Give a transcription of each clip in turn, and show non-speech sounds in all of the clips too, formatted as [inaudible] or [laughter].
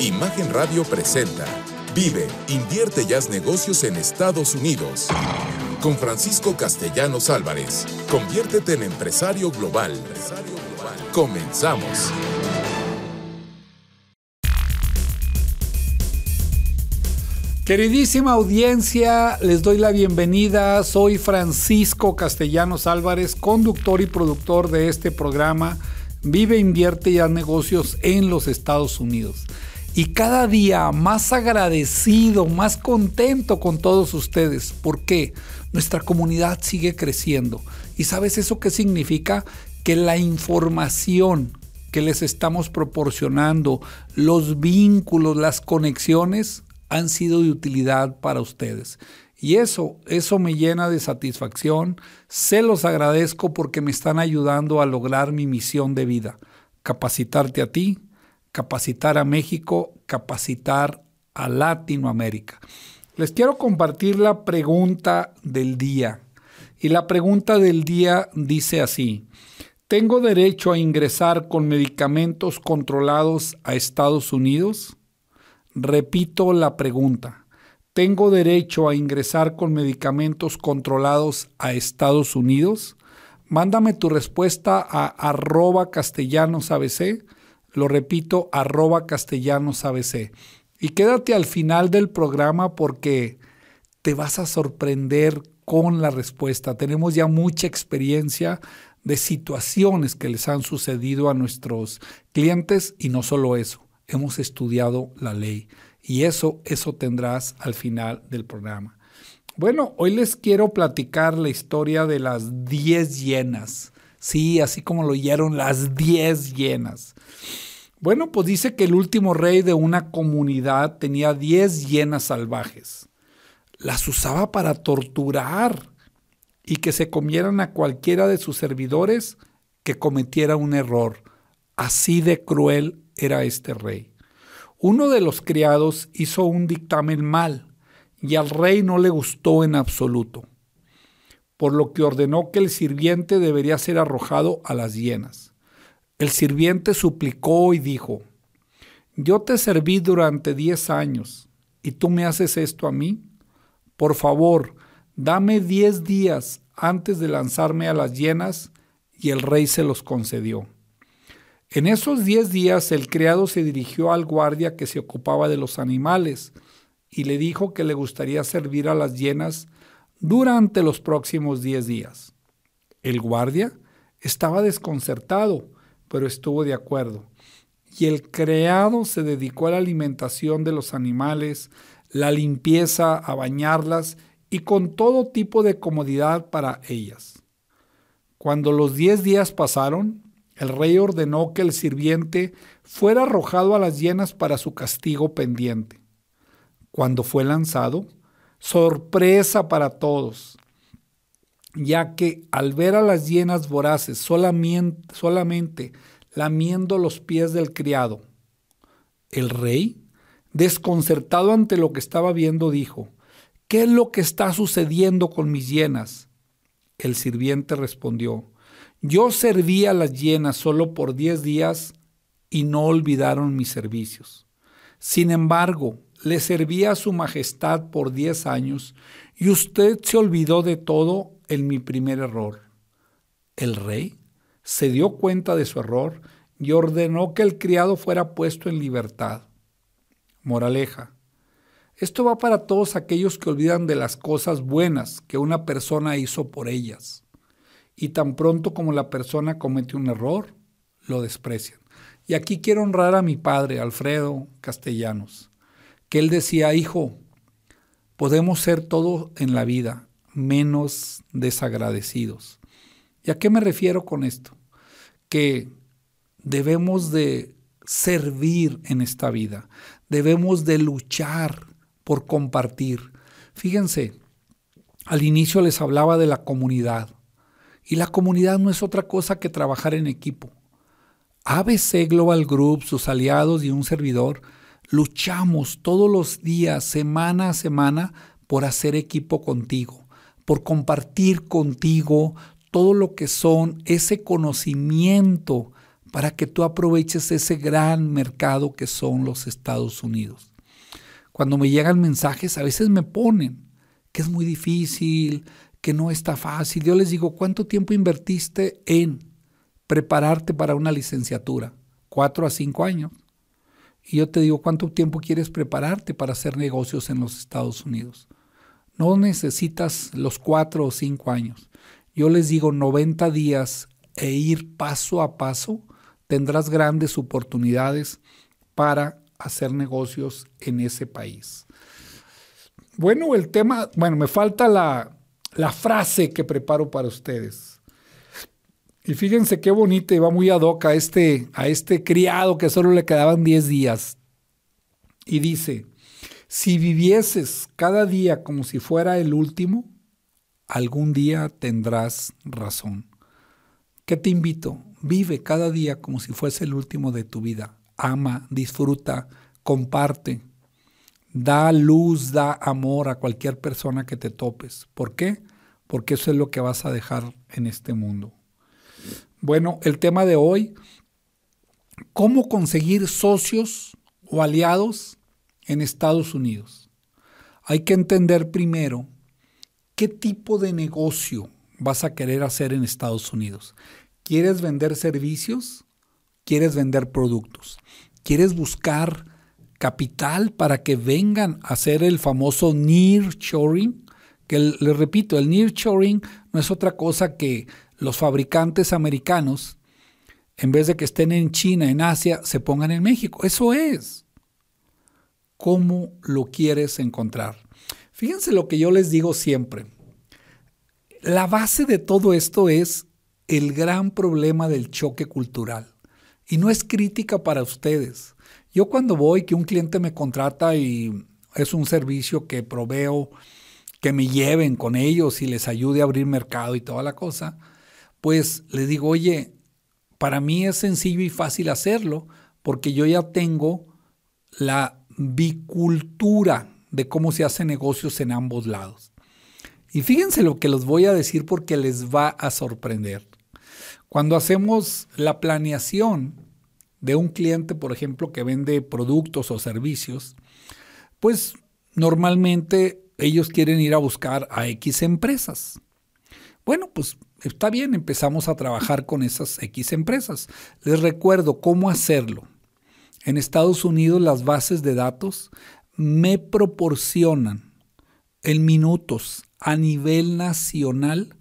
Imagen Radio presenta Vive, invierte y haz negocios en Estados Unidos. Con Francisco Castellanos Álvarez. Conviértete en empresario global. Comenzamos. Queridísima audiencia, les doy la bienvenida. Soy Francisco Castellanos Álvarez, conductor y productor de este programa Vive, invierte y haz negocios en los Estados Unidos. Y cada día más agradecido, más contento con todos ustedes. ¿Por qué? Nuestra comunidad sigue creciendo. ¿Y sabes eso qué significa? Que la información que les estamos proporcionando, los vínculos, las conexiones, han sido de utilidad para ustedes. Y eso, eso me llena de satisfacción. Se los agradezco porque me están ayudando a lograr mi misión de vida. Capacitarte a ti, capacitar a México, capacitar a Latinoamérica. Les quiero compartir la pregunta del día. Y la pregunta del día dice así. ¿Tengo derecho a ingresar con medicamentos controlados a Estados Unidos? Repito la pregunta. ¿Tengo derecho a ingresar con medicamentos controlados a Estados Unidos? Mándame tu respuesta a arroba castellanosabc. Lo repito, arroba castellanosabc. Y quédate al final del programa porque te vas a sorprender con la respuesta. Tenemos ya mucha experiencia de situaciones que les han sucedido a nuestros clientes y no solo eso hemos estudiado la ley. Y eso, eso tendrás al final del programa. Bueno, hoy les quiero platicar la historia de las 10 llenas. Sí, así como lo oyeron, las 10 llenas. Bueno, pues dice que el último rey de una comunidad tenía 10 llenas salvajes. Las usaba para torturar y que se comieran a cualquiera de sus servidores que cometiera un error. Así de cruel era este rey. Uno de los criados hizo un dictamen mal y al rey no le gustó en absoluto, por lo que ordenó que el sirviente debería ser arrojado a las hienas. El sirviente suplicó y dijo, Yo te serví durante diez años y tú me haces esto a mí. Por favor, dame diez días antes de lanzarme a las hienas y el rey se los concedió. En esos diez días el criado se dirigió al guardia que se ocupaba de los animales y le dijo que le gustaría servir a las hienas durante los próximos diez días. El guardia estaba desconcertado, pero estuvo de acuerdo. Y el criado se dedicó a la alimentación de los animales, la limpieza, a bañarlas y con todo tipo de comodidad para ellas. Cuando los diez días pasaron, el rey ordenó que el sirviente fuera arrojado a las hienas para su castigo pendiente. Cuando fue lanzado, sorpresa para todos, ya que al ver a las hienas voraces solamente, lamiendo los pies del criado, el rey, desconcertado ante lo que estaba viendo, dijo, ¿qué es lo que está sucediendo con mis hienas? El sirviente respondió, yo serví a las llenas solo por diez días y no olvidaron mis servicios. Sin embargo, le serví a su majestad por diez años y usted se olvidó de todo en mi primer error. El rey se dio cuenta de su error y ordenó que el criado fuera puesto en libertad. Moraleja. Esto va para todos aquellos que olvidan de las cosas buenas que una persona hizo por ellas y tan pronto como la persona comete un error, lo desprecian. Y aquí quiero honrar a mi padre, Alfredo Castellanos, que él decía, hijo, podemos ser todo en la vida menos desagradecidos. ¿Y a qué me refiero con esto? Que debemos de servir en esta vida, debemos de luchar por compartir. Fíjense, al inicio les hablaba de la comunidad. Y la comunidad no es otra cosa que trabajar en equipo. ABC Global Group, sus aliados y un servidor, luchamos todos los días, semana a semana, por hacer equipo contigo, por compartir contigo todo lo que son ese conocimiento para que tú aproveches ese gran mercado que son los Estados Unidos. Cuando me llegan mensajes, a veces me ponen que es muy difícil, que no está fácil. Yo les digo, ¿cuánto tiempo invertiste en prepararte para una licenciatura? Cuatro a cinco años. Y yo te digo, ¿cuánto tiempo quieres prepararte para hacer negocios en los Estados Unidos? No necesitas los cuatro o cinco años. Yo les digo 90 días e ir paso a paso, tendrás grandes oportunidades para hacer negocios en ese país. Bueno, el tema, bueno, me falta la, la frase que preparo para ustedes. Y fíjense qué bonita y va muy ad a este, a este criado que solo le quedaban 10 días. Y dice, si vivieses cada día como si fuera el último, algún día tendrás razón. ¿Qué te invito? Vive cada día como si fuese el último de tu vida. Ama, disfruta, comparte. Da luz, da amor a cualquier persona que te topes. ¿Por qué? Porque eso es lo que vas a dejar en este mundo. Bueno, el tema de hoy, ¿cómo conseguir socios o aliados en Estados Unidos? Hay que entender primero qué tipo de negocio vas a querer hacer en Estados Unidos. ¿Quieres vender servicios? ¿Quieres vender productos? ¿Quieres buscar capital para que vengan a hacer el famoso nearshoring? Que les repito, el nearshoring no es otra cosa que los fabricantes americanos, en vez de que estén en China, en Asia, se pongan en México. Eso es. ¿Cómo lo quieres encontrar? Fíjense lo que yo les digo siempre. La base de todo esto es el gran problema del choque cultural. Y no es crítica para ustedes. Yo cuando voy, que un cliente me contrata y es un servicio que proveo, que me lleven con ellos y les ayude a abrir mercado y toda la cosa, pues le digo, oye, para mí es sencillo y fácil hacerlo porque yo ya tengo la bicultura de cómo se hacen negocios en ambos lados. Y fíjense lo que les voy a decir porque les va a sorprender. Cuando hacemos la planeación de un cliente, por ejemplo, que vende productos o servicios, pues normalmente ellos quieren ir a buscar a X empresas. Bueno, pues está bien, empezamos a trabajar con esas X empresas. Les recuerdo cómo hacerlo. En Estados Unidos las bases de datos me proporcionan en minutos a nivel nacional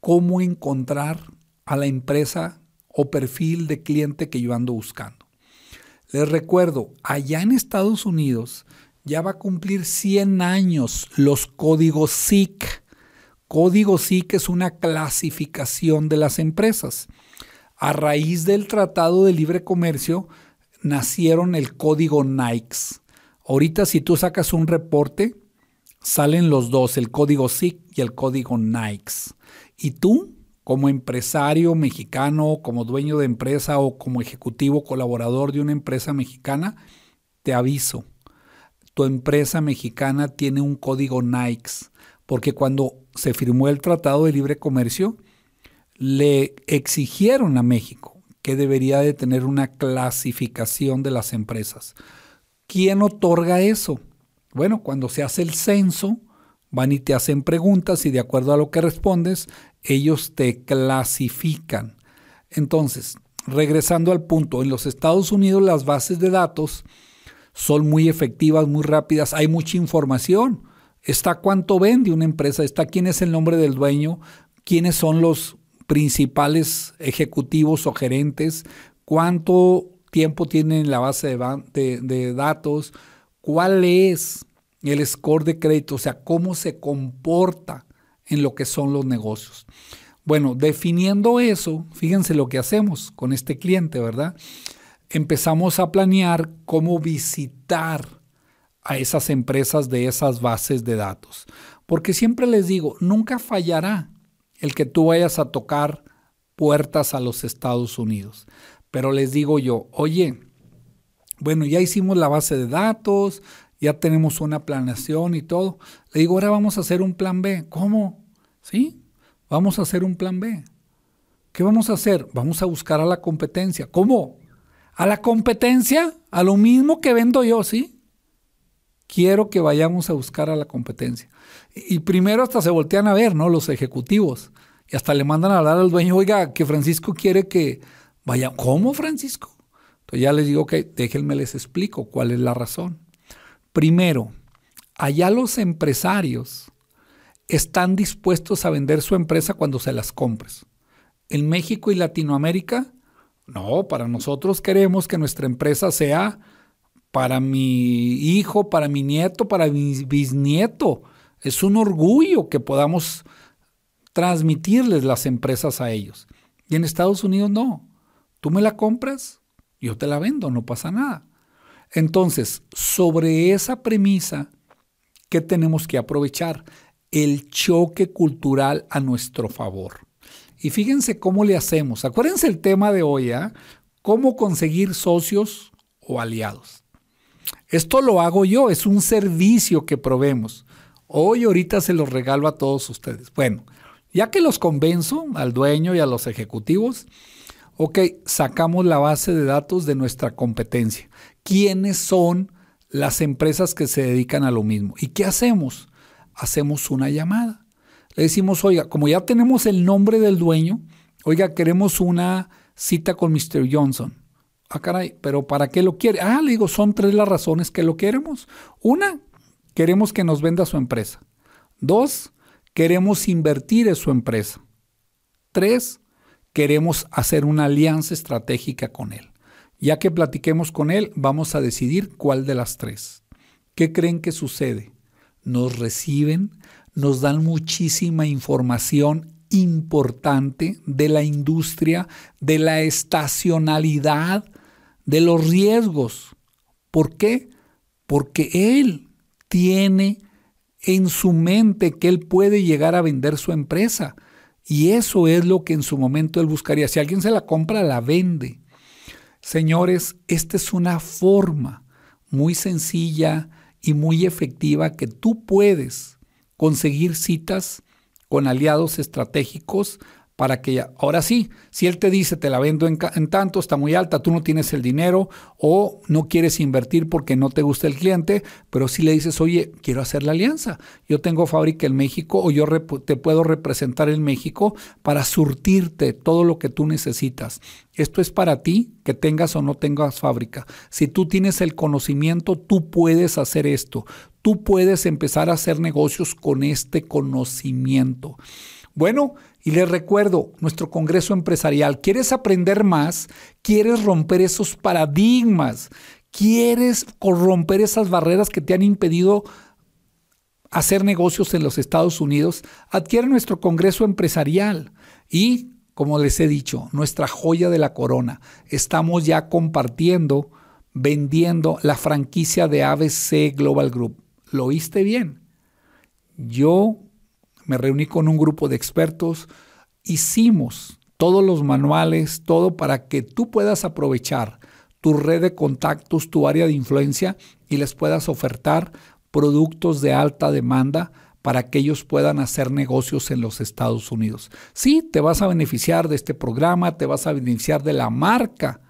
cómo encontrar a la empresa o perfil de cliente que yo ando buscando. Les recuerdo, allá en Estados Unidos ya va a cumplir 100 años los códigos SIC Código SIC es una clasificación de las empresas. A raíz del Tratado de Libre Comercio nacieron el código NICE. Ahorita si tú sacas un reporte, salen los dos, el código SIC y el código NICE. Y tú, como empresario mexicano, como dueño de empresa o como ejecutivo colaborador de una empresa mexicana, te aviso, tu empresa mexicana tiene un código NICE porque cuando se firmó el Tratado de Libre Comercio, le exigieron a México que debería de tener una clasificación de las empresas. ¿Quién otorga eso? Bueno, cuando se hace el censo, van y te hacen preguntas y de acuerdo a lo que respondes, ellos te clasifican. Entonces, regresando al punto, en los Estados Unidos las bases de datos son muy efectivas, muy rápidas, hay mucha información. Está cuánto vende una empresa, está quién es el nombre del dueño, quiénes son los principales ejecutivos o gerentes, cuánto tiempo tienen la base de, de, datos, cuál es el score de crédito, o sea, cómo se comporta en lo que son los negocios. Bueno, definiendo eso, fíjense lo que hacemos con este cliente, ¿verdad? Empezamos a planear cómo visitar a esas empresas de esas bases de datos. Porque siempre les digo, nunca fallará el que tú vayas a tocar puertas a los Estados Unidos. Pero les digo yo, oye, bueno, ya hicimos la base de datos, ya tenemos una planeación y todo. Le digo, ahora vamos a hacer un plan B. ¿Cómo? ¿Sí? Vamos a hacer un plan B. ¿Qué vamos a hacer? Vamos a buscar a la competencia. ¿Cómo? ¿A la competencia? ¿A lo mismo que vendo yo, sí? Quiero que vayamos a buscar a la competencia. Y primero hasta se voltean a ver, ¿no? Los ejecutivos. Y hasta le mandan a hablar al dueño, oiga, que Francisco quiere que vaya. ¿Cómo, Francisco? Entonces ya les digo, ok, déjenme les explico cuál es la razón. Primero, allá los empresarios están dispuestos a vender su empresa cuando se las compres en México y Latinoamérica? No, para nosotros queremos que nuestra empresa sea para mi hijo, para mi nieto, para mi bisnieto. Es un orgullo que podamos transmitirles las empresas a ellos. Y en Estados Unidos no. Tú me la compras, yo te la vendo, no pasa nada. Entonces, sobre esa premisa, ¿qué tenemos que aprovechar? El choque cultural a nuestro favor. Y fíjense cómo le hacemos. Acuérdense el tema de hoy, ¿ah? ¿Cómo conseguir socios o aliados? Esto lo hago yo, es un servicio que probemos. Hoy ahorita se los regalo a todos ustedes. Bueno, ya que los convenzo al dueño y a los ejecutivos, ok, sacamos la base de datos de nuestra competencia. ¿Quiénes son las empresas que se dedican a lo mismo? ¿Y qué hacemos? Hacemos una llamada. Le decimos, oiga, como ya tenemos el nombre del dueño, oiga, queremos una cita con Mr. Johnson. Ah, caray, pero ¿para qué lo quiere? Ah, le digo, son tres las razones que lo queremos. Una, queremos que nos venda su empresa. Dos, queremos invertir en su empresa. Tres, queremos hacer una alianza estratégica con él. Ya que platiquemos con él, vamos a decidir cuál de las tres. ¿Qué creen que sucede? Nos reciben, nos dan muchísima información importante de la industria, de la estacionalidad, de los riesgos. ¿Por qué? Porque él tiene en su mente que él puede llegar a vender su empresa. Y eso es lo que en su momento él buscaría. Si alguien se la compra, la vende. Señores, esta es una forma muy sencilla y muy efectiva que tú puedes conseguir citas con aliados estratégicos para que ahora sí, si él te dice te la vendo en, tanto, está muy alta, tú no tienes el dinero o no quieres invertir porque no te gusta el cliente, pero si le dices, oye, quiero hacer la alianza, yo tengo fábrica en México o yo te puedo representar en México para surtirte todo lo que tú necesitas. Esto es para ti, que tengas o no tengas fábrica. Si tú tienes el conocimiento, tú puedes hacer esto. Tú puedes empezar a hacer negocios con este conocimiento. Bueno, y les recuerdo, nuestro Congreso Empresarial, ¿quieres aprender más? ¿Quieres romper esos paradigmas? ¿Quieres romper esas barreras que te han impedido hacer negocios en los Estados Unidos? Adquiere nuestro Congreso Empresarial y, como les he dicho, nuestra joya de la corona. Estamos ya compartiendo, vendiendo la franquicia de ABC Global Group. ¿Lo oíste bien? Yo me reuní con un grupo de expertos, hicimos todos los manuales, todo para que tú puedas aprovechar tu red de contactos, tu área de influencia y les puedas ofertar productos de alta demanda para que ellos puedan hacer negocios en los Estados Unidos. Sí, te vas a beneficiar de este programa, te vas a beneficiar de la marca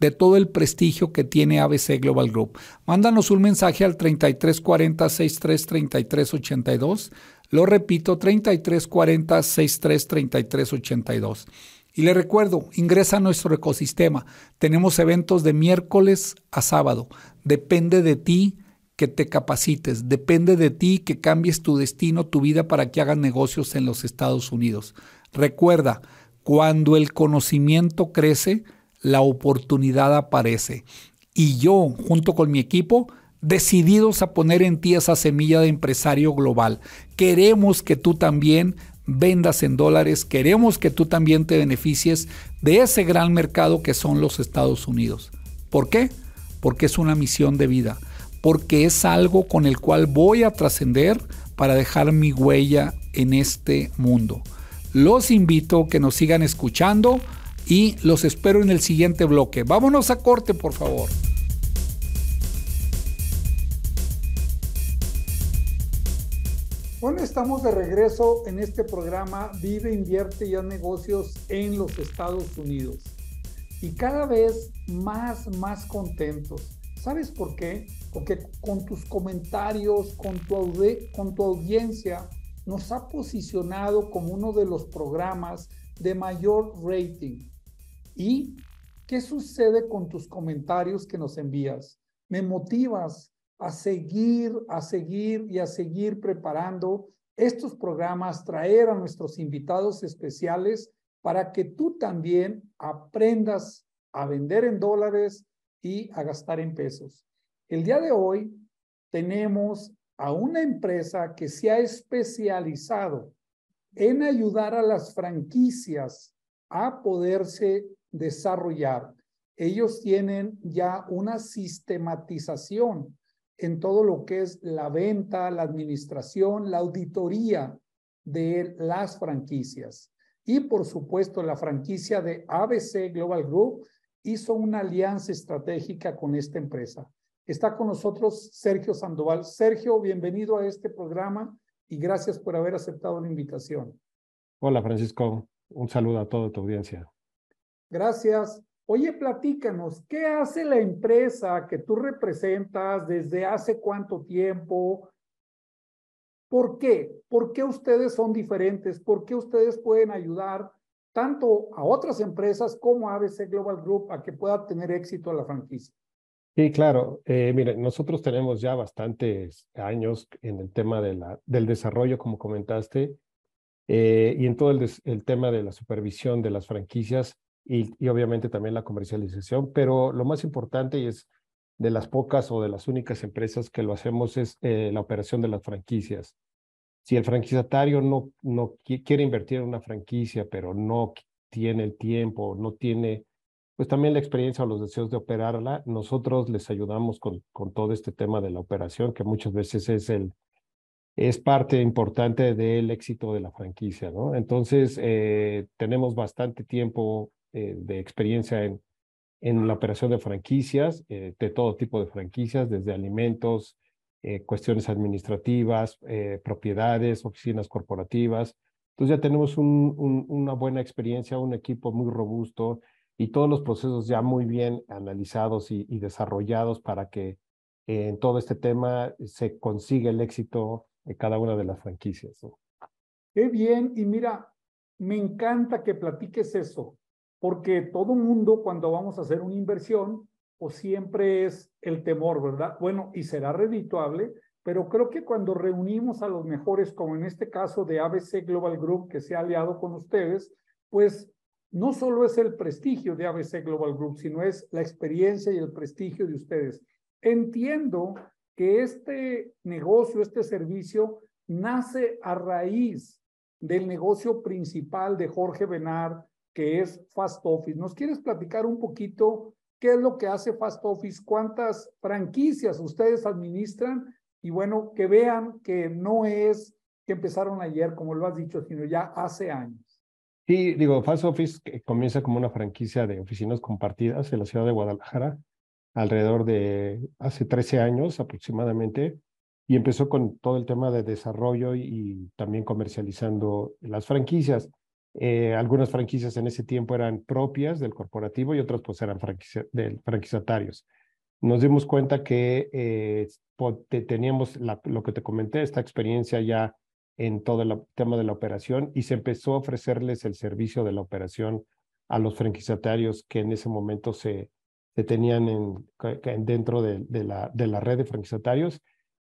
de todo el prestigio que tiene ABC Global Group. Mándanos un mensaje al 3340 633382. Lo repito, 3340 633382. Y le recuerdo, ingresa a nuestro ecosistema. Tenemos eventos de miércoles a sábado. Depende de ti que te capacites. Depende de ti que cambies tu destino, tu vida para que hagas negocios en los Estados Unidos. Recuerda, cuando el conocimiento crece, la oportunidad aparece. Y yo, junto con mi equipo, decididos a poner en ti esa semilla de empresario global. Queremos que tú también vendas en dólares, queremos que tú también te beneficies de ese gran mercado que son los Estados Unidos. ¿Por qué? Porque es una misión de vida, porque es algo con el cual voy a trascender para dejar mi huella en este mundo. Los invito a que nos sigan escuchando y los espero en el siguiente bloque. Vámonos a corte, por favor. Bueno, estamos de regreso en este programa Vive, invierte y haz negocios en los Estados Unidos. Y cada vez más, más contentos. ¿Sabes por qué? Porque con tus comentarios, con tu, con tu audiencia, nos ha posicionado como uno de los programas de mayor rating. ¿Y qué sucede con tus comentarios que nos envías? Me motivas, a seguir, a seguir y a seguir preparando estos programas, traer a nuestros invitados especiales para que tú también aprendas a vender en dólares y a gastar en pesos. El día de hoy tenemos a una empresa que se ha especializado en ayudar a las franquicias a poderse desarrollar. Ellos tienen ya una sistematización en todo lo que es la venta, la administración, la auditoría de las franquicias. Y por supuesto, la franquicia de ABC Global Group hizo una alianza estratégica con esta empresa. Está con nosotros Sergio Sandoval. Sergio, bienvenido a este programa y gracias por haber aceptado la invitación. Hola, Francisco. Un saludo a toda tu audiencia. Gracias. Oye, platícanos, ¿qué hace la empresa que tú representas? ¿Desde hace cuánto tiempo? ¿Por qué? ¿Por qué ustedes son diferentes? ¿Por qué ustedes pueden ayudar tanto a otras empresas como a ABC Global Group a que pueda tener éxito la franquicia? Sí, claro. Eh, mire, nosotros tenemos ya bastantes años en el tema de la, del desarrollo, como comentaste, eh, y en todo el tema de la supervisión de las franquicias y, obviamente también la comercialización, pero lo más importante y es de las pocas o de las únicas empresas que lo hacemos es eh, la operación de las franquicias. Si el franquiciatario no, no quiere invertir en una franquicia, pero no tiene el tiempo, no tiene, pues también la experiencia o los deseos de operarla, nosotros les ayudamos con, con todo este tema de la operación, que muchas veces es el, es parte importante del éxito de la franquicia, ¿no? Entonces, eh, tenemos bastante tiempo eh, de experiencia en, en la operación de franquicias, eh, de todo tipo de franquicias, desde alimentos, eh, cuestiones administrativas, propiedades, oficinas corporativas. Entonces ya tenemos un, una buena experiencia, un equipo muy robusto y todos los procesos ya muy bien analizados y, desarrollados para que en todo este tema se consiga el éxito de cada una de las franquicias. Qué bien, y mira, me encanta que platiques eso, porque todo mundo cuando vamos a hacer una inversión, pues siempre es el temor, ¿verdad? Bueno, y será redituable, pero creo que cuando reunimos a los mejores, como en este caso de ABC Global Group, que se ha aliado con ustedes, pues no solo es el prestigio de ABC Global Group, sino es la experiencia y el prestigio de ustedes. Entiendo que este negocio, este servicio, nace a raíz del negocio principal de Jorge Benar, que es Fast Office. ¿Nos quieres platicar un poquito qué es lo que hace Fast Office? ¿Cuántas franquicias ustedes administran? Y bueno, que vean que no es que empezaron ayer, como lo has dicho, sino ya hace años. Sí, digo, Fast Office comienza como una franquicia de oficinas compartidas en la ciudad de Guadalajara, alrededor de hace 13 años aproximadamente, y empezó con todo el tema de desarrollo y también comercializando las franquicias. Eh, algunas franquicias en ese tiempo eran propias del corporativo y otras pues eran del franquiciatarios. Nos dimos cuenta que eh, teníamos lo que te comenté, esta experiencia ya en todo el tema de la operación y se empezó a ofrecerles el servicio de la operación a los franquiciatarios que en ese momento se, se tenían en, dentro de, la, de la red de franquiciatarios.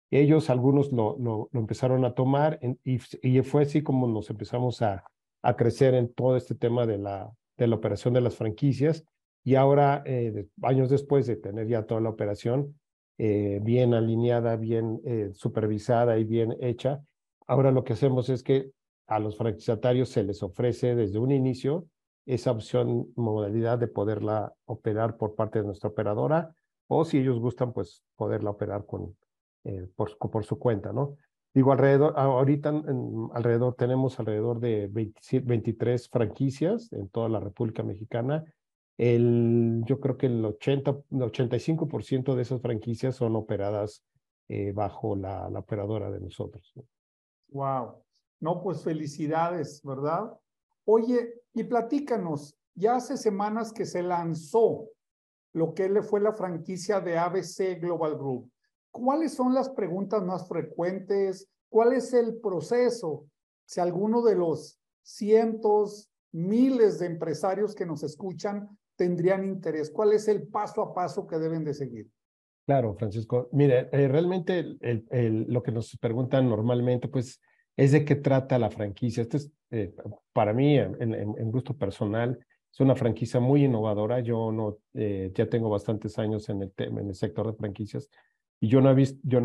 Ellos, algunos lo, lo, empezaron a tomar y, y fue así como nos empezamos a, a crecer en todo este tema de la, de la operación de las franquicias. Y ahora, eh, años después de tener ya toda la operación eh, bien alineada, bien eh, supervisada y bien hecha, ahora lo que hacemos es que a los franquiciatarios se les ofrece desde un inicio esa opción, modalidad de poderla operar por parte de nuestra operadora o si ellos gustan, pues poderla operar con, por, por su cuenta, ¿no? Digo, alrededor, ahorita alrededor tenemos alrededor de 23 franquicias en toda la República Mexicana. El, yo creo que el 80, 85% de esas franquicias son operadas eh, bajo la, la, operadora de nosotros. Wow. No, pues felicidades, ¿verdad? Oye, y platícanos, ya hace semanas que se lanzó lo que le fue la franquicia de ABC Global Group. ¿Cuáles son las preguntas más frecuentes? ¿Cuál es el proceso? Si alguno de los cientos, miles de empresarios que nos escuchan tendrían interés, ¿cuál es el paso a paso que deben de seguir? Claro, Francisco. Mire, eh, realmente lo que nos preguntan normalmente, pues, es de qué trata la franquicia. Esto es, eh, para mí, en, gusto personal, es una franquicia muy innovadora. Yo no, eh, ya tengo bastantes años en el, en el sector de franquicias y yo no,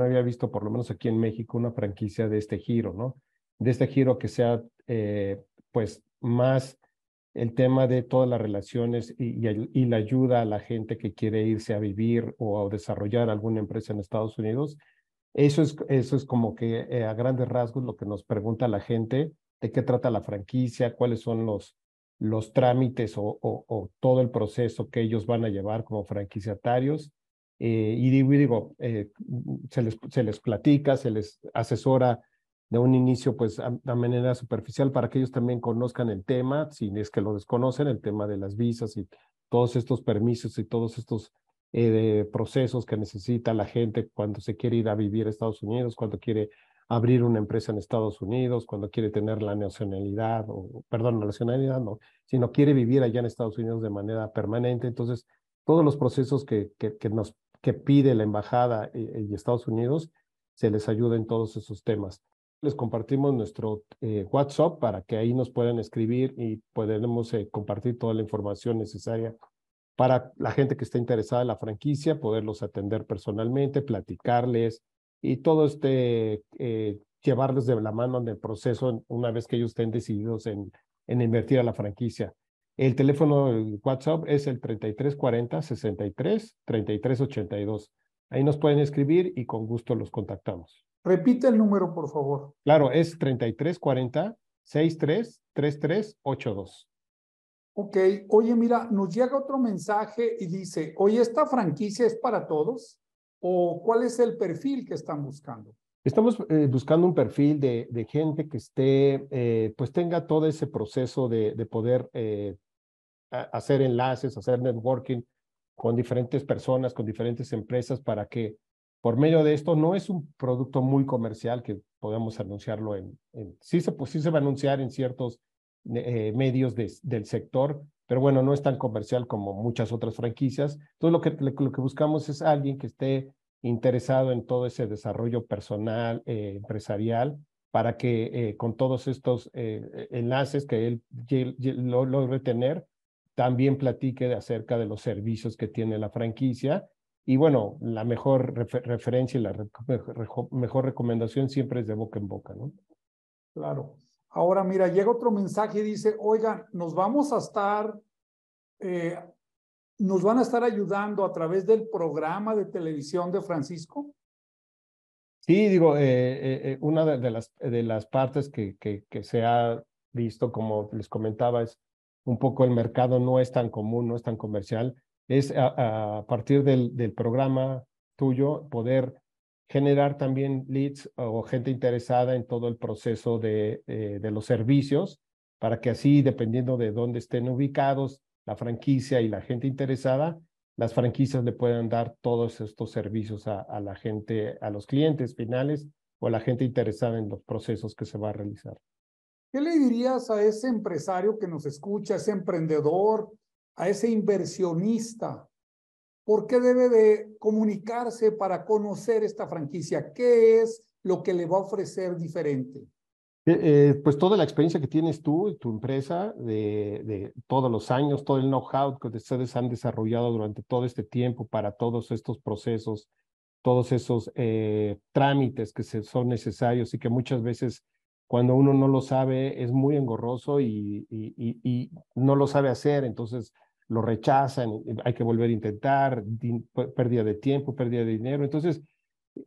había visto, por lo menos aquí en México, una franquicia de este giro, ¿no? De este giro que sea, pues, más el tema de todas las relaciones y, la ayuda a la gente que quiere irse a vivir o a desarrollar alguna empresa en Estados Unidos. Eso es, eso es como que eh, a grandes rasgos lo que nos pregunta la gente, de qué trata la franquicia, cuáles son los, los trámites o, todo el proceso que ellos van a llevar como franquiciatarios. Eh, y digo, digo eh, se, les, se les platica, se les asesora de un inicio, pues, a, manera superficial para que ellos también conozcan el tema, si es que lo desconocen, el tema de las visas y todos estos permisos y todos estos eh, procesos que necesita la gente cuando se quiere ir a vivir a Estados Unidos, cuando quiere abrir una empresa en Estados Unidos, cuando quiere tener la nacionalidad, o perdón, la nacionalidad no, sino quiere vivir allá en Estados Unidos de manera permanente. Entonces, todos los procesos que, que, que nos, que pide la embajada y, eh, Estados Unidos, se les ayuda en todos esos temas les compartimos nuestro eh, WhatsApp para que ahí nos puedan escribir y podemos eh, compartir toda la información necesaria para la gente que esté interesada en la franquicia, poderlos atender personalmente, platicarles y todo este, eh, llevarles de la mano en el proceso una vez que ellos estén decididos en invertir a la franquicia. El teléfono el WhatsApp es el 3340 63 3382. Ahí nos pueden escribir y con gusto los contactamos. Repite el número, por favor. Claro, es 3340 633382. Ok, oye, mira, nos llega otro mensaje y dice, oye, ¿esta franquicia es para todos? ¿O cuál es el perfil que están buscando? Estamos eh, buscando un perfil de, de gente que esté, eh, pues tenga todo ese proceso de, de poder eh, hacer enlaces, hacer networking con diferentes personas, con diferentes empresas para que por medio de esto no es un producto muy comercial que podamos anunciarlo en, sí, se, pues, sí se va a anunciar en ciertos eh, medios del sector, pero bueno, no es tan comercial como muchas otras franquicias. Entonces lo que, lo que buscamos es alguien que esté interesado en todo ese desarrollo personal, eh, empresarial, para que eh, con todos estos enlaces que él lo logre tener, también platique acerca de los servicios que tiene la franquicia y bueno, la mejor referencia y la mejor recomendación siempre es de boca en boca, ¿no? Claro. Ahora, mira, llega otro mensaje y dice, oigan, nos vamos a estar, eh, nos van a estar ayudando a través del programa de televisión de Francisco. Sí, digo, eh, eh, una de, las, de las partes que, que, que se ha visto, como les comentaba, es un poco el mercado no es tan común, no es tan comercial es a, partir del, programa tuyo poder generar también leads o gente interesada en todo el proceso de, eh, de los servicios para que así, dependiendo de dónde estén ubicados, la franquicia y la gente interesada, las franquicias le puedan dar todos estos servicios a, a, la gente, a los clientes finales o a la gente interesada en los procesos que se va a realizar. ¿Qué le dirías a ese empresario que nos escucha, ese emprendedor a ese inversionista, ¿por qué debe de comunicarse para conocer esta franquicia? ¿Qué es lo que le va a ofrecer diferente? Eh, eh, pues toda la experiencia que tienes tú y tu empresa de, de todos los años, todo el know-how que ustedes han desarrollado durante todo este tiempo para todos estos procesos, todos esos eh, trámites que se, son necesarios y que muchas veces cuando uno no lo sabe es muy engorroso y, y, y no lo sabe hacer. Entonces, lo rechazan, hay que volver a intentar, pérdida de tiempo, pérdida de dinero. Entonces,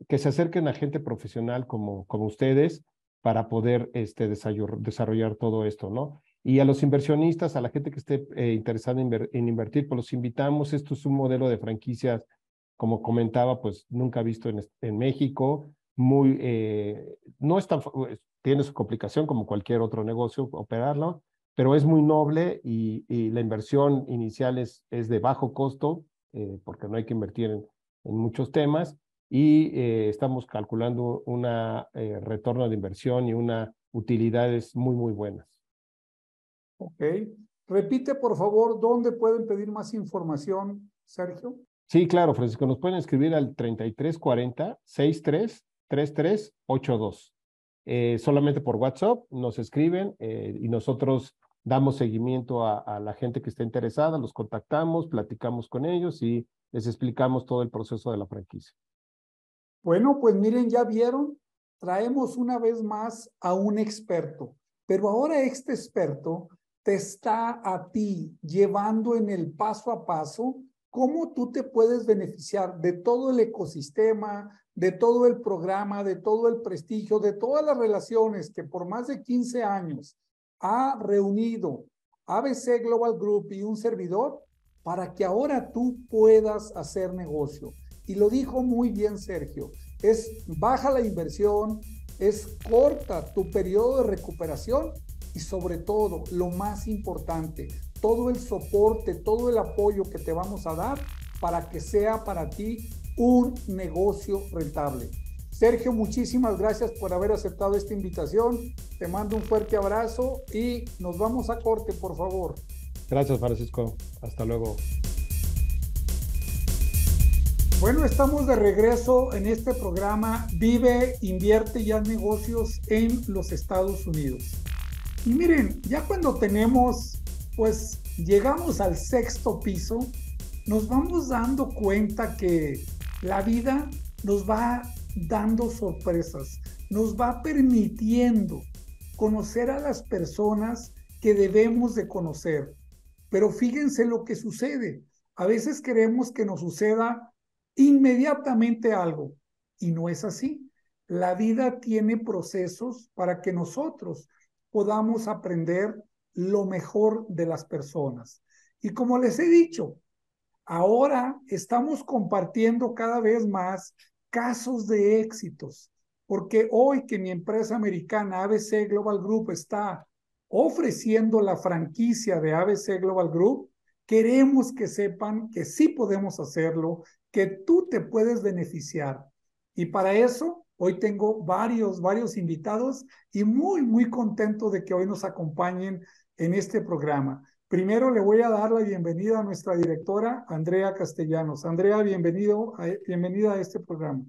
que se acerquen a gente profesional como, como ustedes para poder este, desarrollar todo esto, ¿no? Y a los inversionistas, a la gente que esté eh, interesada en, invertir, pues los invitamos. Esto es un modelo de franquicias, como comentaba, pues nunca visto en, en México. muy, eh, no es tan, tiene su complicación como cualquier otro negocio operarlo, pero es muy noble y, la inversión inicial es, es de bajo costo, eh, porque no hay que invertir en, en muchos temas, y eh, estamos calculando un retorno de inversión y una utilidades muy, muy buenas. Ok. Repite, por favor, dónde pueden pedir más información, Sergio. Sí, claro, Francisco. Nos pueden escribir al 3340 633382. Eh, solamente por WhatsApp nos escriben eh, y nosotros damos seguimiento a, a, la gente que está interesada, los contactamos, platicamos con ellos y les explicamos todo el proceso de la franquicia. Bueno, pues miren, ya vieron, traemos una vez más a un experto, pero ahora este experto te está a ti llevando en el paso a paso cómo tú te puedes beneficiar de todo el ecosistema, de todo el programa, de todo el prestigio, de todas las relaciones que por más de 15 años ha reunido ABC Global Group y un servidor para que ahora tú puedas hacer negocio. Y lo dijo muy bien Sergio, es baja la inversión, es corta tu periodo de recuperación y sobre todo, lo más importante, todo el soporte, todo el apoyo que te vamos a dar para que sea para ti un negocio rentable. Sergio, muchísimas gracias por haber aceptado esta invitación. Te mando un fuerte abrazo y nos vamos a corte, por favor. Gracias, Francisco. Hasta luego. Bueno, estamos de regreso en este programa Vive, invierte y haz negocios en los Estados Unidos. Y miren, ya cuando tenemos, pues llegamos al sexto piso, nos vamos dando cuenta que la vida nos va dando sorpresas, nos va permitiendo conocer a las personas que debemos de conocer. Pero fíjense lo que sucede. A veces queremos que nos suceda inmediatamente algo y no es así. La vida tiene procesos para que nosotros podamos aprender lo mejor de las personas. Y como les he dicho, ahora estamos compartiendo cada vez más casos de éxitos, porque hoy que mi empresa americana ABC Global Group está ofreciendo la franquicia de ABC Global Group, queremos que sepan que sí podemos hacerlo, que tú te puedes beneficiar. Y para eso Hoy tengo varios, varios invitados y muy, muy contento de que hoy nos acompañen en este programa. Primero le voy a dar la bienvenida a nuestra directora, Andrea Castellanos. Andrea, bienvenido bienvenida a este programa.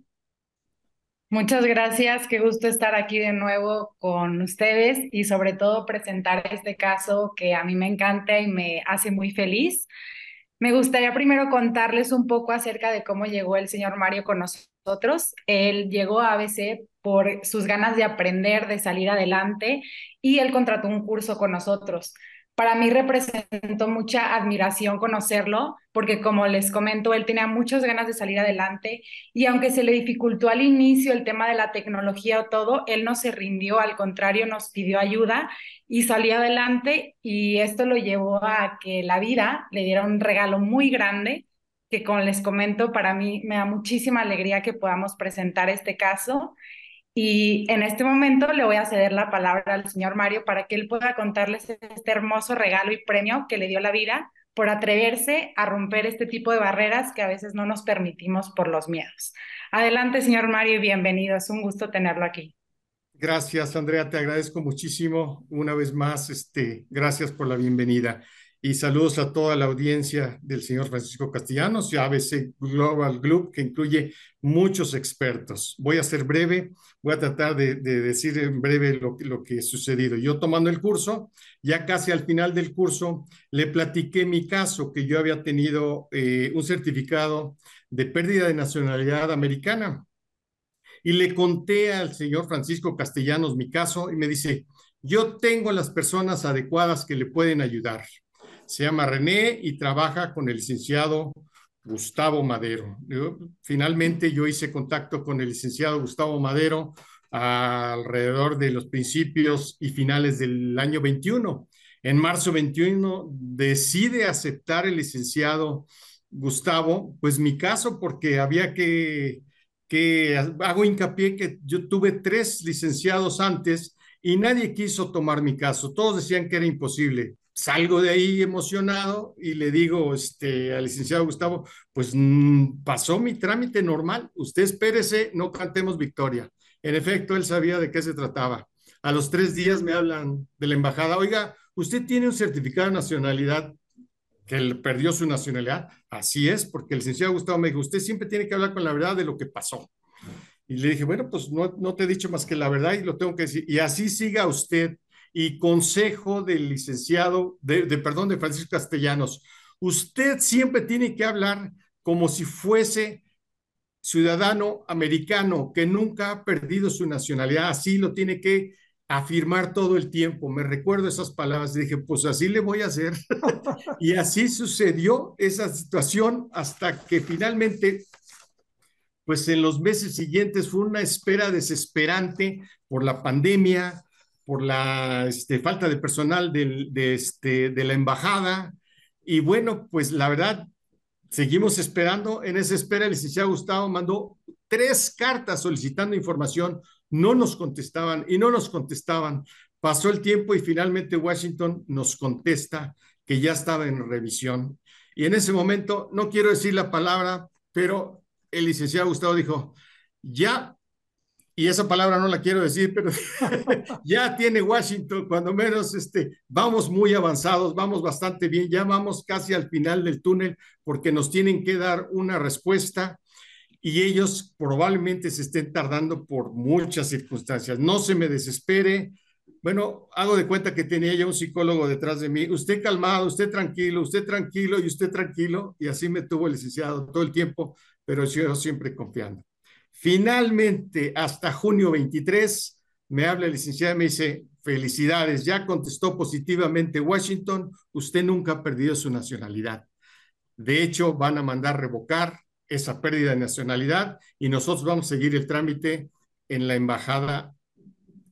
Muchas gracias, qué gusto estar aquí de nuevo con ustedes y sobre todo presentar este caso que a mí me encanta y me hace muy feliz. Me gustaría primero contarles un poco acerca de cómo llegó el señor Mario con nosotros. Él llegó a ABC por sus ganas de aprender, de salir adelante y él contrató un curso con nosotros. Para mí representó mucha admiración conocerlo, porque como les comento, él tenía muchas ganas de salir adelante y aunque se le dificultó al inicio el tema de la tecnología o todo, él no se rindió, al contrario, nos pidió ayuda y salió adelante y esto lo llevó a que la vida le diera un regalo muy grande que como les comento, para mí me da muchísima alegría que podamos presentar este caso y en este momento le voy a ceder la palabra al señor Mario para que él pueda contarles este hermoso regalo y premio que le dio la vida por atreverse a romper este tipo de barreras que a veces no nos permitimos por los miedos. Adelante, señor Mario, y bienvenido. Es un gusto tenerlo aquí. Gracias, Andrea. Te agradezco muchísimo. Una vez más, este, gracias por la bienvenida y saludos a toda la audiencia del señor Francisco Castellanos y ABC Global Group, que incluye muchos expertos. Voy a ser breve, voy a tratar de, decir en breve lo, lo que ha sucedido. Yo tomando el curso, ya casi al final del curso, le platiqué mi caso, que yo había tenido eh, un certificado de pérdida de nacionalidad americana. Y le conté al señor Francisco Castellanos mi caso y me dice, yo tengo las personas adecuadas que le pueden ayudar se llama René y trabaja con el licenciado Gustavo Madero. finalmente yo hice contacto con el licenciado Gustavo Madero alrededor de los principios y finales del año 21. En marzo 21 decide aceptar el licenciado Gustavo, pues mi caso porque había que, que hago hincapié que yo tuve tres licenciados antes y nadie quiso tomar mi caso. Todos decían que era imposible. Salgo de ahí emocionado y le digo este, al licenciado Gustavo, pues mm, pasó mi trámite normal, usted espérese, no cantemos victoria. En efecto, él sabía de qué se trataba. A los tres días me hablan de la embajada, oiga, usted tiene un certificado de nacionalidad que él perdió su nacionalidad. Así es, porque el licenciado Gustavo me dijo, usted siempre tiene que hablar con la verdad de lo que pasó. Y le dije, bueno, pues no, no te he dicho más que la verdad y lo tengo que decir. Y así siga usted. Y consejo del licenciado, de, perdón, de Francisco Castellanos, usted siempre tiene que hablar como si fuese ciudadano americano que nunca ha perdido su nacionalidad, así lo tiene que afirmar todo el tiempo. Me recuerdo esas palabras y dije, pues así le voy a hacer. [laughs] y así sucedió esa situación hasta que finalmente, pues en los meses siguientes fue una espera desesperante por la pandemia, por la este, falta de personal este, de la embajada. Y bueno, pues la verdad, seguimos esperando. En esa espera, el licenciado Gustavo mandó tres cartas solicitando información no nos contestaban y no nos contestaban. Pasó el tiempo y finalmente Washington nos contesta que ya estaba en revisión. Y en ese momento, no quiero decir la palabra, pero el licenciado Gustavo dijo, ya, y esa palabra no la quiero decir, pero [laughs] ya tiene Washington, cuando menos, este, vamos muy avanzados, vamos bastante bien, ya vamos casi al final del túnel porque nos tienen que dar una respuesta y ellos probablemente se estén tardando por muchas circunstancias. No se me desespere. Bueno, hago de cuenta que tenía ya un psicólogo detrás de mí. Usted calmado, usted tranquilo, usted tranquilo y usted tranquilo. Y así me tuvo el licenciado todo el tiempo, pero yo siempre confiando. Finalmente, hasta junio 23, me habla el licenciado y me dice, felicidades, ya contestó positivamente Washington, usted nunca ha perdido su nacionalidad. De hecho, van a mandar revocar esa pérdida de nacionalidad y nosotros vamos a seguir el trámite en la embajada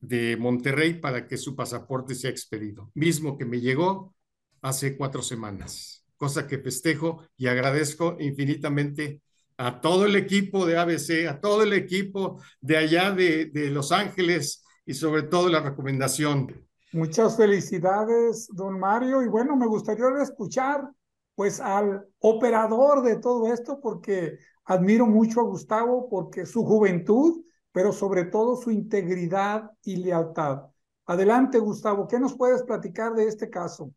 de Monterrey para que su pasaporte sea expedido, mismo que me llegó hace cuatro semanas, cosa que festejo y agradezco infinitamente a todo el equipo de ABC, a todo el equipo de allá de, de Los Ángeles y sobre todo la recomendación. Muchas felicidades, don Mario, y bueno, me gustaría escuchar pues al operador de todo esto, porque admiro mucho a Gustavo, porque su juventud, pero sobre todo su integridad y lealtad. Adelante, Gustavo, ¿qué nos puedes platicar de este caso?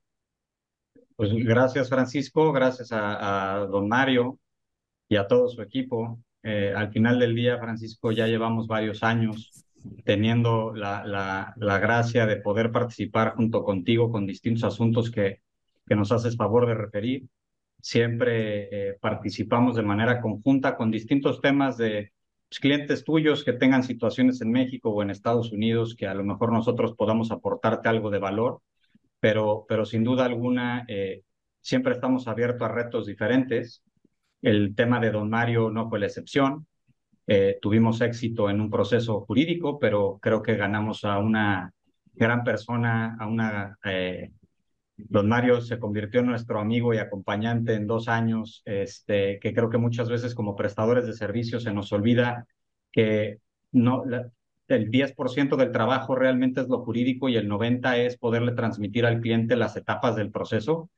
Pues gracias, Francisco, gracias a, don Mario y a todo su equipo. Eh, al final del día, Francisco, ya llevamos varios años teniendo la, la, la gracia de poder participar junto contigo con distintos asuntos que, que nos haces favor de referir. Siempre eh, participamos de manera conjunta con distintos temas de pues, clientes tuyos que tengan situaciones en México o en Estados Unidos que a lo mejor nosotros podamos aportarte algo de valor, pero, pero sin duda alguna eh, siempre estamos abiertos a retos diferentes. El tema de don Mario no fue la excepción. Eh, tuvimos éxito en un proceso jurídico, pero creo que ganamos a una gran persona, a una Don Mario se convirtió en nuestro amigo y acompañante en dos años, este, que creo que muchas veces como prestadores de servicios se nos olvida que no, el 10% del trabajo realmente es lo jurídico y el 90% es poderle transmitir al cliente las etapas del proceso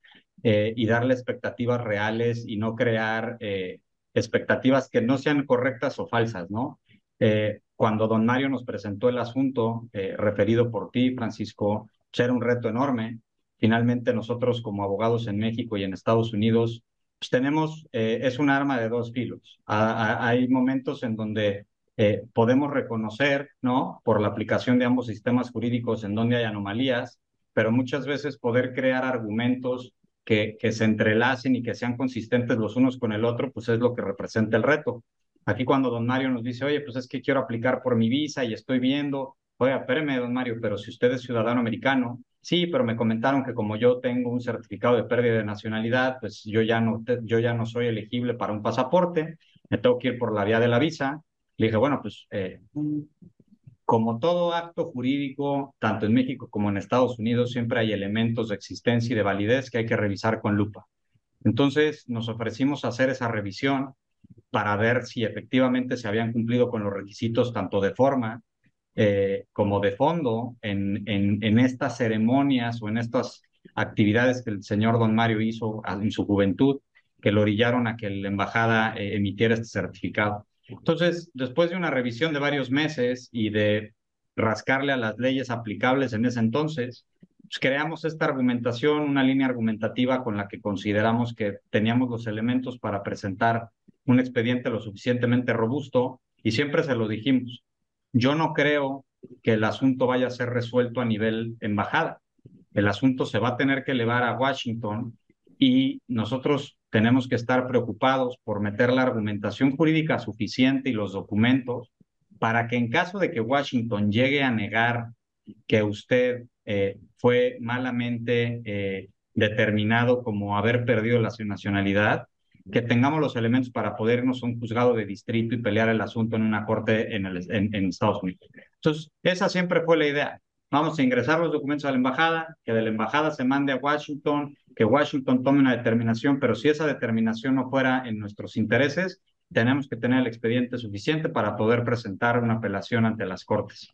eh, y darle expectativas reales y no crear eh, expectativas que no sean correctas o falsas, ¿no? Eh, cuando don Mario nos presentó el asunto referido por ti, Francisco, era un reto enorme Finalmente, nosotros como abogados en México y en Estados Unidos, pues tenemos, eh, es un arma de dos filos. hay momentos en donde eh, podemos reconocer, ¿no? Por la aplicación de ambos sistemas jurídicos en donde hay anomalías, pero muchas veces poder crear argumentos que, se entrelacen y que sean consistentes los unos con el otro, pues es lo que representa el reto. Aquí cuando don Mario nos dice, oye, pues es que quiero aplicar por mi visa y estoy viendo, oye, espéreme, don Mario, pero si usted es ciudadano americano, Sí, pero me comentaron que como yo tengo un certificado de pérdida de nacionalidad, pues yo ya no, yo ya no soy elegible para un pasaporte, me tengo que ir por la vía de la visa. Le dije, bueno, pues eh, como todo acto jurídico, tanto en México como en Estados Unidos, siempre hay elementos de existencia y de validez que hay que revisar con lupa. Entonces nos ofrecimos hacer esa revisión para ver si efectivamente se habían cumplido con los requisitos tanto de forma eh, como de fondo en, estas ceremonias o en estas actividades que el señor don Mario hizo en su juventud, que lo orillaron a que la embajada eh, emitiera este certificado. Entonces, después de una revisión de varios meses y de rascarle a las leyes aplicables en ese entonces, pues creamos esta argumentación, una línea argumentativa con la que consideramos que teníamos los elementos para presentar un expediente lo suficientemente robusto y siempre se lo dijimos. Yo no creo que el asunto vaya a ser resuelto a nivel embajada. El asunto se va a tener que elevar a Washington y nosotros tenemos que estar preocupados por meter la argumentación jurídica suficiente y los documentos para que en caso de que Washington llegue a negar que usted eh, fue malamente eh, determinado como haber perdido la nacionalidad, que tengamos los elementos para poder irnos a un juzgado de distrito y pelear el asunto en una corte en, el, en, Estados Unidos. Entonces, esa siempre fue la idea. Vamos a ingresar los documentos a la embajada, que de la embajada se mande a Washington, que Washington tome una determinación, pero si esa determinación no fuera en nuestros intereses, tenemos que tener el expediente suficiente para poder presentar una apelación ante las cortes.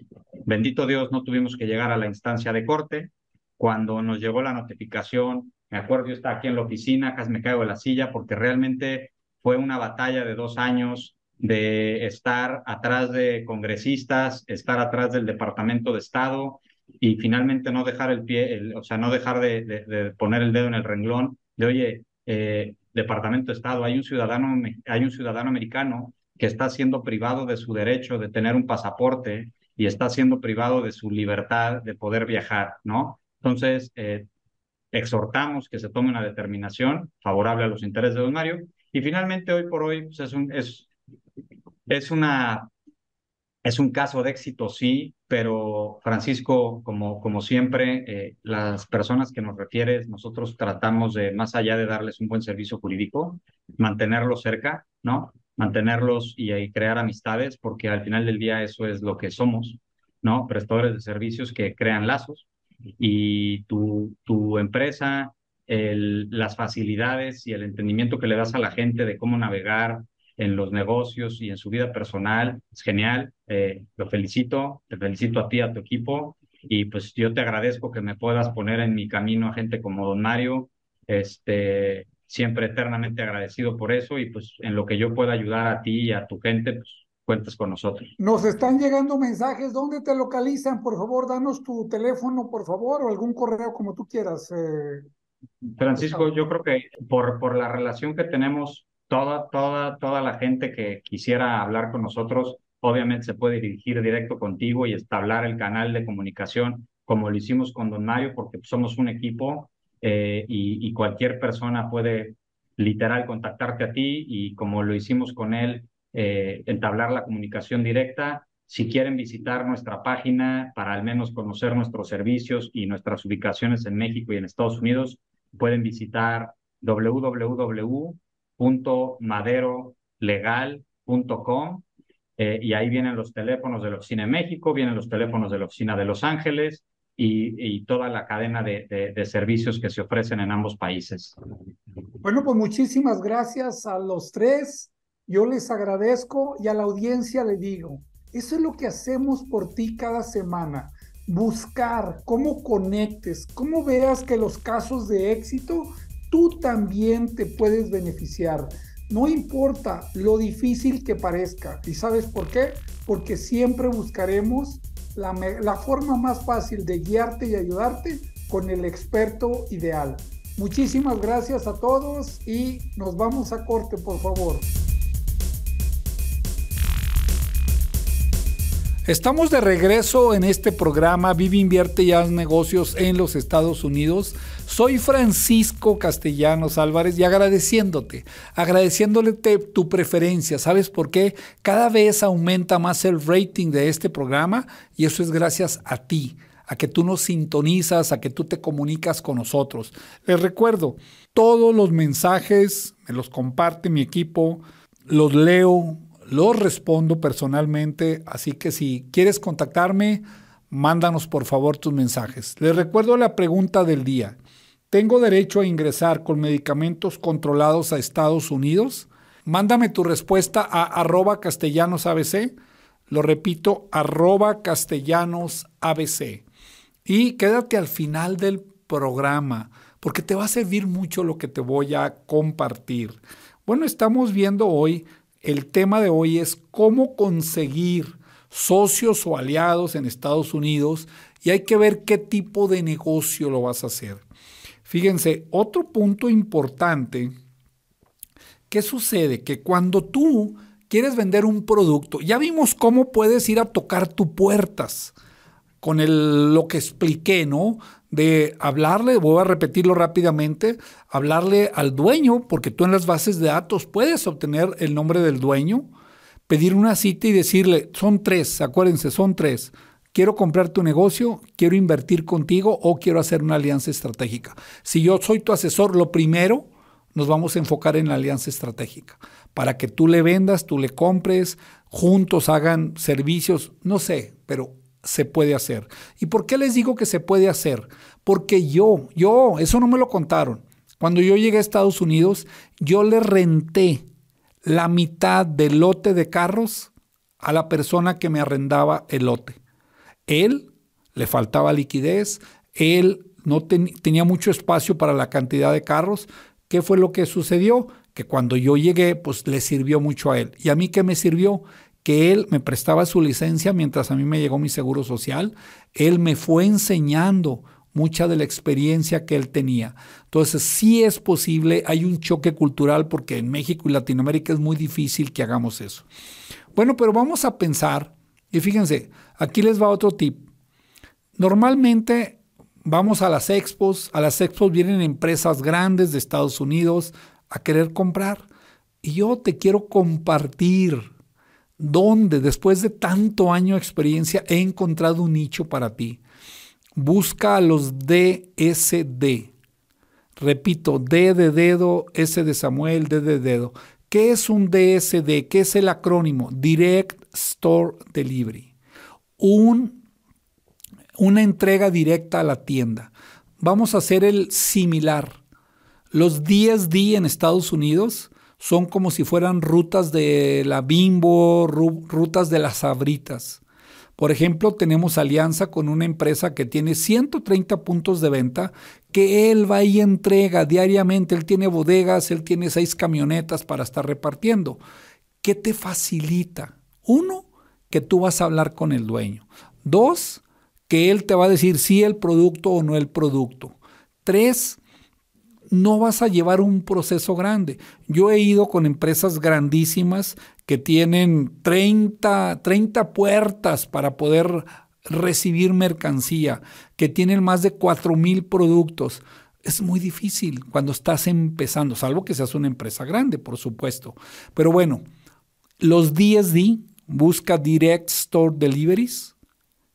Bendito Dios, no tuvimos que llegar a la instancia de corte. Cuando nos llegó la notificación, me acuerdo, yo estaba aquí en la oficina, casi me caigo de la silla, porque realmente fue una batalla de dos años de estar atrás de congresistas, estar atrás del Departamento de Estado y finalmente no dejar el pie, o sea, no dejar de, de, poner el dedo en el renglón de, oye, eh, Departamento de Estado, hay un ciudadano, hay un ciudadano americano que está siendo privado de su derecho de tener un pasaporte y está siendo privado de su libertad de poder viajar, ¿no? Entonces, eh, exhortamos que se tome una determinación favorable a los intereses de Don Mario y finalmente hoy por hoy pues, es, un, es, es una es un caso de éxito, sí, pero Francisco, como, como siempre, eh, las personas que nos refieres, nosotros tratamos de, más allá de darles un buen servicio jurídico, mantenerlos cerca, ¿no? Mantenerlos y, crear amistades, porque al final del día eso es lo que somos, ¿no? Prestadores de servicios que crean lazos y tu, tu empresa, las facilidades y el entendimiento que le das a la gente de cómo navegar, en los negocios y en su vida personal. Es genial. Eh, lo felicito, te felicito a ti, a tu equipo. Y pues yo te agradezco que me puedas poner en mi camino a gente como don Mario. Este, siempre eternamente agradecido por eso y pues en lo que yo pueda ayudar a ti y a tu gente, pues cuentas con nosotros. Nos están llegando mensajes, ¿dónde te localizan? Por favor, danos tu teléfono, por favor, o algún correo como tú quieras. Eh, Francisco, yo creo que por, por la relación que tenemos toda, toda, toda la gente que quisiera hablar con nosotros, obviamente se puede dirigir directo contigo y establecer el canal de comunicación como lo hicimos con Don Mario, porque somos un equipo eh, y, cualquier persona puede literal contactarte a ti y como lo hicimos con él, eh, entablar la comunicación directa. Si quieren visitar nuestra página para al menos conocer nuestros servicios y nuestras ubicaciones en México y en Estados Unidos, pueden visitar www maderolegal.com eh, y ahí vienen los teléfonos de la oficina de México, vienen los teléfonos de la oficina de Los Ángeles y, toda la cadena de, de, servicios que se ofrecen en ambos países. Bueno, pues muchísimas gracias a los tres. Yo les agradezco y a la audiencia le digo, eso es lo que hacemos por ti cada semana. Buscar cómo conectes, cómo veas que los casos de éxito tú también te puedes beneficiar. No importa lo difícil que parezca. ¿Y sabes por qué? Porque siempre buscaremos la, la, forma más fácil de guiarte y ayudarte con el experto ideal. Muchísimas gracias a todos y nos vamos a corte, por favor. Estamos de regreso en este programa Vive, Invierte y Haz Negocios en los Estados Unidos. Soy Francisco Castellanos Álvarez y agradeciéndote, agradeciéndote tu preferencia. ¿Sabes por qué? Cada vez aumenta más el rating de este programa y eso es gracias a ti, a que tú nos sintonizas, a que tú te comunicas con nosotros. Les recuerdo, todos los mensajes me los comparte mi equipo, los leo los respondo personalmente, así que si quieres contactarme, mándanos por favor tus mensajes. Les recuerdo la pregunta del día. ¿Tengo derecho a ingresar con medicamentos controlados a Estados Unidos? Mándame tu respuesta a arroba castellanosabc. Lo repito, arroba. Y quédate al final del programa, porque te va a servir mucho lo que te voy a compartir. Bueno, estamos viendo hoy, el tema de hoy es cómo conseguir socios o aliados en Estados Unidos y hay que ver qué tipo de negocio lo vas a hacer. Fíjense, otro punto importante, ¿qué sucede? Que cuando tú quieres vender un producto, ya vimos cómo puedes ir a tocar tus puertas con lo que expliqué, ¿no? De hablarle, voy a repetirlo rápidamente, hablarle al dueño, porque tú en las bases de datos puedes obtener el nombre del dueño, pedir una cita y decirle, son tres, acuérdense, son tres. Quiero comprar tu negocio, quiero invertir contigo o quiero hacer una alianza estratégica. Si yo soy tu asesor, lo primero, nos vamos a enfocar en la alianza estratégica, para que tú le vendas, tú le compres, juntos hagan servicios, no sé, pero se puede hacer. ¿Y por qué les digo que se puede hacer? Porque yo, yo, eso no me lo contaron. Cuando yo llegué a Estados Unidos, yo le renté la mitad del lote de carros a la persona que me arrendaba el lote. Él le faltaba liquidez, él no tenía mucho espacio para la cantidad de carros. ¿Qué fue lo que sucedió? Que cuando yo llegué, pues le sirvió mucho a él. ¿Y a mí qué me sirvió? que él me prestaba su licencia mientras a mí me llegó mi seguro social. Él me fue enseñando mucha de la experiencia que él tenía. Entonces, sí es posible, hay un choque cultural porque en México y Latinoamérica es muy difícil que hagamos eso. Bueno, pero vamos a pensar, y fíjense, aquí les va otro tip. Normalmente vamos a las expos, a las expos vienen empresas grandes de Estados Unidos a querer comprar. Y yo te quiero compartir dónde después de tanto año de experiencia he encontrado un nicho para ti. Busca a los DSD. Repito, D de dedo, S de Samuel, D de dedo. ¿Qué es un DSD? ¿Qué es el acrónimo? Direct Store Delivery. Un, una entrega directa a la tienda. Vamos a hacer el similar. Los DSD en Estados Unidos son como si fueran rutas de la Bimbo, rutas de las Sabritas. Por ejemplo, tenemos alianza con una empresa que tiene 130 puntos de venta que él va y entrega diariamente. Él tiene bodegas, él tiene seis camionetas para estar repartiendo. ¿Qué te facilita? Uno, que tú vas a hablar con el dueño. Dos, que él te va a decir si el producto o no el producto. Tres, no vas a llevar un proceso grande. Yo he ido con empresas grandísimas que tienen 30, 30 puertas para poder recibir mercancía, que tienen más de 4 mil productos. Es muy difícil cuando estás empezando, salvo que seas una empresa grande, por supuesto. Pero bueno, los DSD, busca Direct Store Deliveries.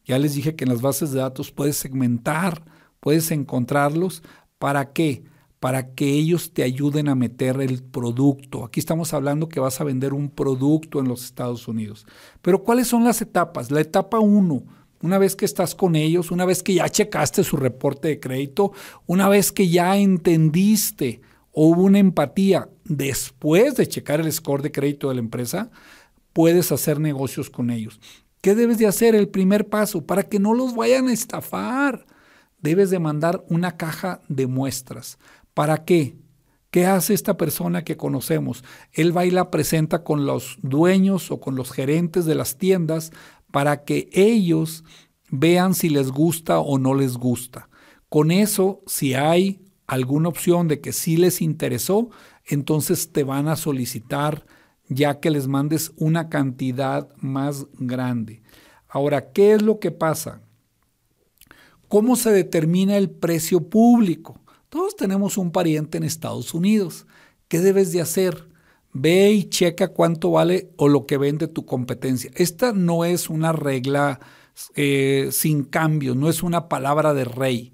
Ya les dije que en las bases de datos puedes segmentar, puedes encontrarlos. ¿Para qué? Para que ellos te ayuden a meter el producto. Aquí estamos hablando que vas a vender un producto en los Estados Unidos. Pero ¿cuáles son las etapas? La etapa uno, una vez que estás con ellos, una vez que ya checaste su reporte de crédito, una vez que ya entendiste o hubo una empatía después de checar el score de crédito de la empresa, puedes hacer negocios con ellos. ¿Qué debes de hacer? El primer paso, para que no los vayan a estafar, debes de mandar una caja de muestras. ¿Para qué? ¿Qué hace esta persona que conocemos? Él va y la presenta con los dueños o con los gerentes de las tiendas para que ellos vean si les gusta o no les gusta. Con eso, si hay alguna opción de que sí les interesó, entonces te van a solicitar ya que les mandes una cantidad más grande. Ahora, ¿qué es lo que pasa? ¿Cómo se determina el precio público? Todos tenemos un pariente en Estados Unidos. ¿Qué debes de hacer? Ve y checa cuánto vale o lo que vende tu competencia. Esta no es una regla eh, sin cambio, no es una palabra de rey.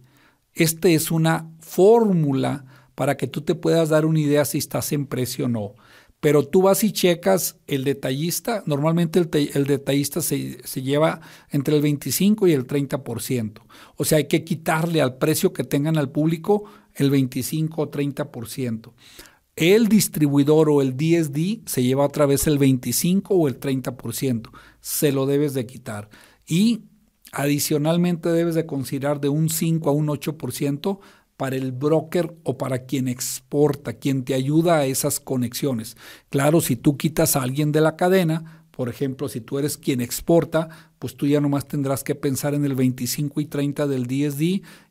Esta es una fórmula para que tú te puedas dar una idea si estás en precio o no. Pero tú vas y checas el detallista, normalmente el, detallista se, se, lleva entre el 25 y el 30%. O sea, hay que quitarle al precio que tengan al público el 25 o 30%. el distribuidor o el DSD se lleva otra vez el 25 o el 30%. Se lo debes de quitar. Y adicionalmente debes de considerar de un 5 a un 8% para el broker o para quien exporta, quien te ayuda a esas conexiones. Claro, si tú quitas a alguien de la cadena, por ejemplo, si tú eres quien exporta, pues tú ya nomás tendrás que pensar en el 25 y 30 del DSD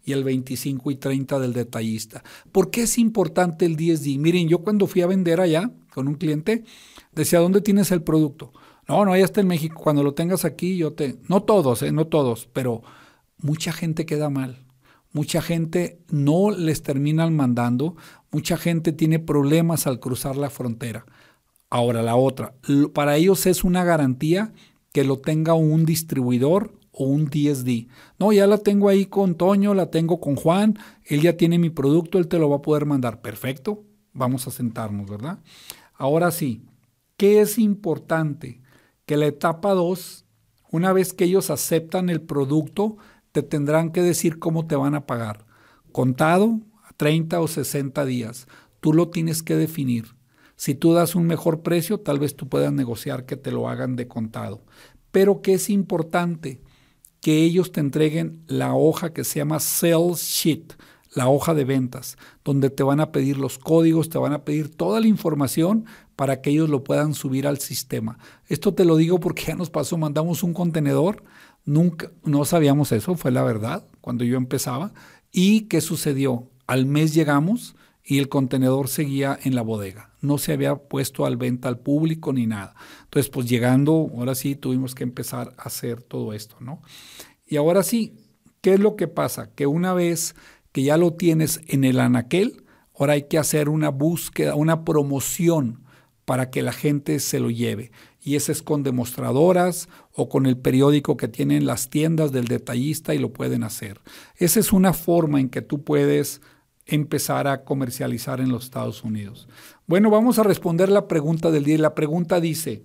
y el 25 y 30 del detallista. ¿Por qué es importante el DSD? Miren, yo cuando fui a vender allá con un cliente, decía, ¿dónde tienes el producto? No, no, ya está en México. Cuando lo tengas aquí, yo te... No todos, ¿eh? no todos, pero mucha gente queda mal. Mucha gente no les terminan mandando, mucha gente tiene problemas al cruzar la frontera. Ahora la otra, para ellos es una garantía que lo tenga un distribuidor o un DSD. No, ya la tengo ahí con Toño, la tengo con Juan, él ya tiene mi producto, él te lo va a poder mandar. Perfecto, vamos a sentarnos, ¿verdad? Ahora sí, ¿qué es importante? Que la etapa 2, una vez que ellos aceptan el producto, te tendrán que decir cómo te van a pagar. Contado, 30 o 60 días. Tú lo tienes que definir. Si tú das un mejor precio, tal vez tú puedas negociar que te lo hagan de contado. Pero que es importante que ellos te entreguen la hoja que se llama Sales Sheet, la hoja de ventas, donde te van a pedir los códigos, te van a pedir toda la información para que ellos lo puedan subir al sistema. Esto te lo digo porque ya nos pasó, mandamos un contenedor, nunca, no sabíamos eso, fue la verdad, cuando yo empezaba. ¿Y qué sucedió? Al mes llegamos y el contenedor seguía en la bodega. No se había puesto al venta al público ni nada. Entonces, pues llegando, ahora sí tuvimos que empezar a hacer todo esto, ¿no? Y ahora sí, ¿qué es lo que pasa? Que una vez que ya lo tienes en el anaquel, ahora hay que hacer una búsqueda, una promoción para que la gente se lo lleve. Y ese es con demostradoras o con el periódico que tienen las tiendas del detallista y lo pueden hacer. Esa es una forma en que tú puedes empezar a comercializar en los Estados Unidos? Bueno, vamos a responder la pregunta del día. La pregunta dice,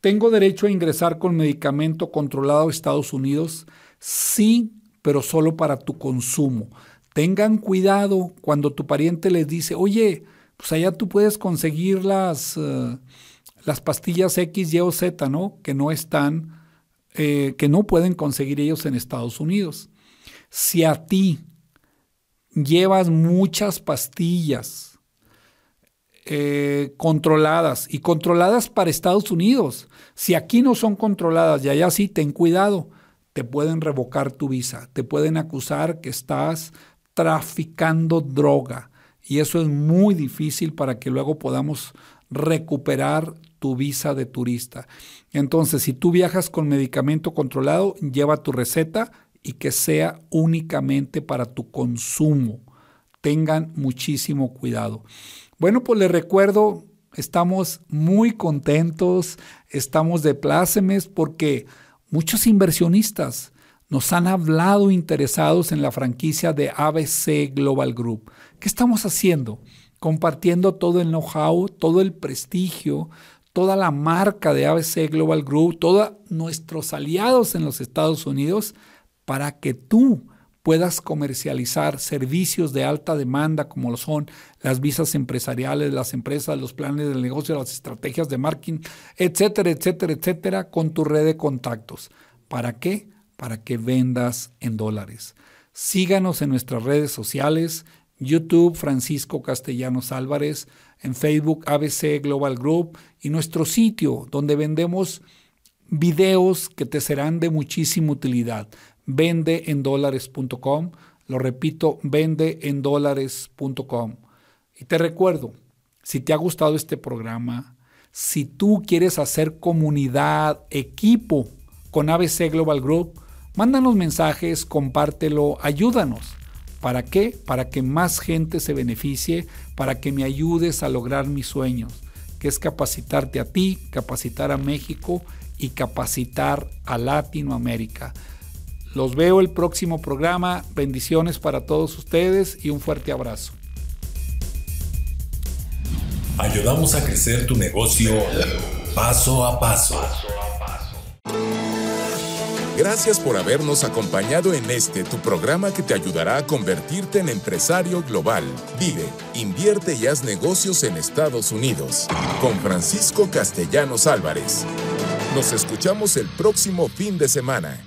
¿tengo derecho a ingresar con medicamento controlado a Estados Unidos? Sí, pero solo para tu consumo. Tengan cuidado cuando tu pariente les dice, oye, pues allá tú puedes conseguir las, eh, las pastillas X, Y o Z, ¿no? Que no están, eh, que no pueden conseguir ellos en Estados Unidos. Si a ti llevas muchas pastillas eh, controladas y controladas para Estados Unidos. Si aquí no son controladas y allá sí, ten cuidado, te pueden revocar tu visa, te pueden acusar que estás traficando droga y eso es muy difícil para que luego podamos recuperar tu visa de turista. Entonces, si tú viajas con medicamento controlado, lleva tu receta y que sea únicamente para tu consumo. Tengan muchísimo cuidado. Bueno, pues les recuerdo, estamos muy contentos, estamos de plácemes porque muchos inversionistas nos han hablado interesados en la franquicia de ABC Global Group. ¿Qué estamos haciendo? Compartiendo todo el know-how, todo el prestigio, toda la marca de ABC Global Group, todos nuestros aliados en los Estados Unidos para que tú puedas comercializar servicios de alta demanda como lo son las visas empresariales, las empresas, los planes de negocio, las estrategias de marketing, etcétera, etcétera, etcétera, con tu red de contactos. ¿Para qué? Para que vendas en dólares. Síganos en nuestras redes sociales, YouTube Francisco Castellanos Álvarez, en Facebook ABC Global Group y nuestro sitio donde vendemos videos que te serán de muchísima utilidad vendeendólares.com. Lo repito, vendeendólares.com. Y te recuerdo, si te ha gustado este programa, si tú quieres hacer comunidad, equipo con ABC Global Group, mándanos mensajes, compártelo, ayúdanos. ¿Para qué? Para que más gente se beneficie, para que me ayudes a lograr mis sueños, que es capacitarte a ti, capacitar a México y capacitar a Latinoamérica. Los veo el próximo programa. Bendiciones para todos ustedes y un fuerte abrazo. Ayudamos a crecer tu negocio paso a paso. Gracias por habernos acompañado en este tu programa que te ayudará a convertirte en empresario global. Vive, invierte y haz negocios en Estados Unidos. Con Francisco Castellanos Álvarez. Nos escuchamos el próximo fin de semana.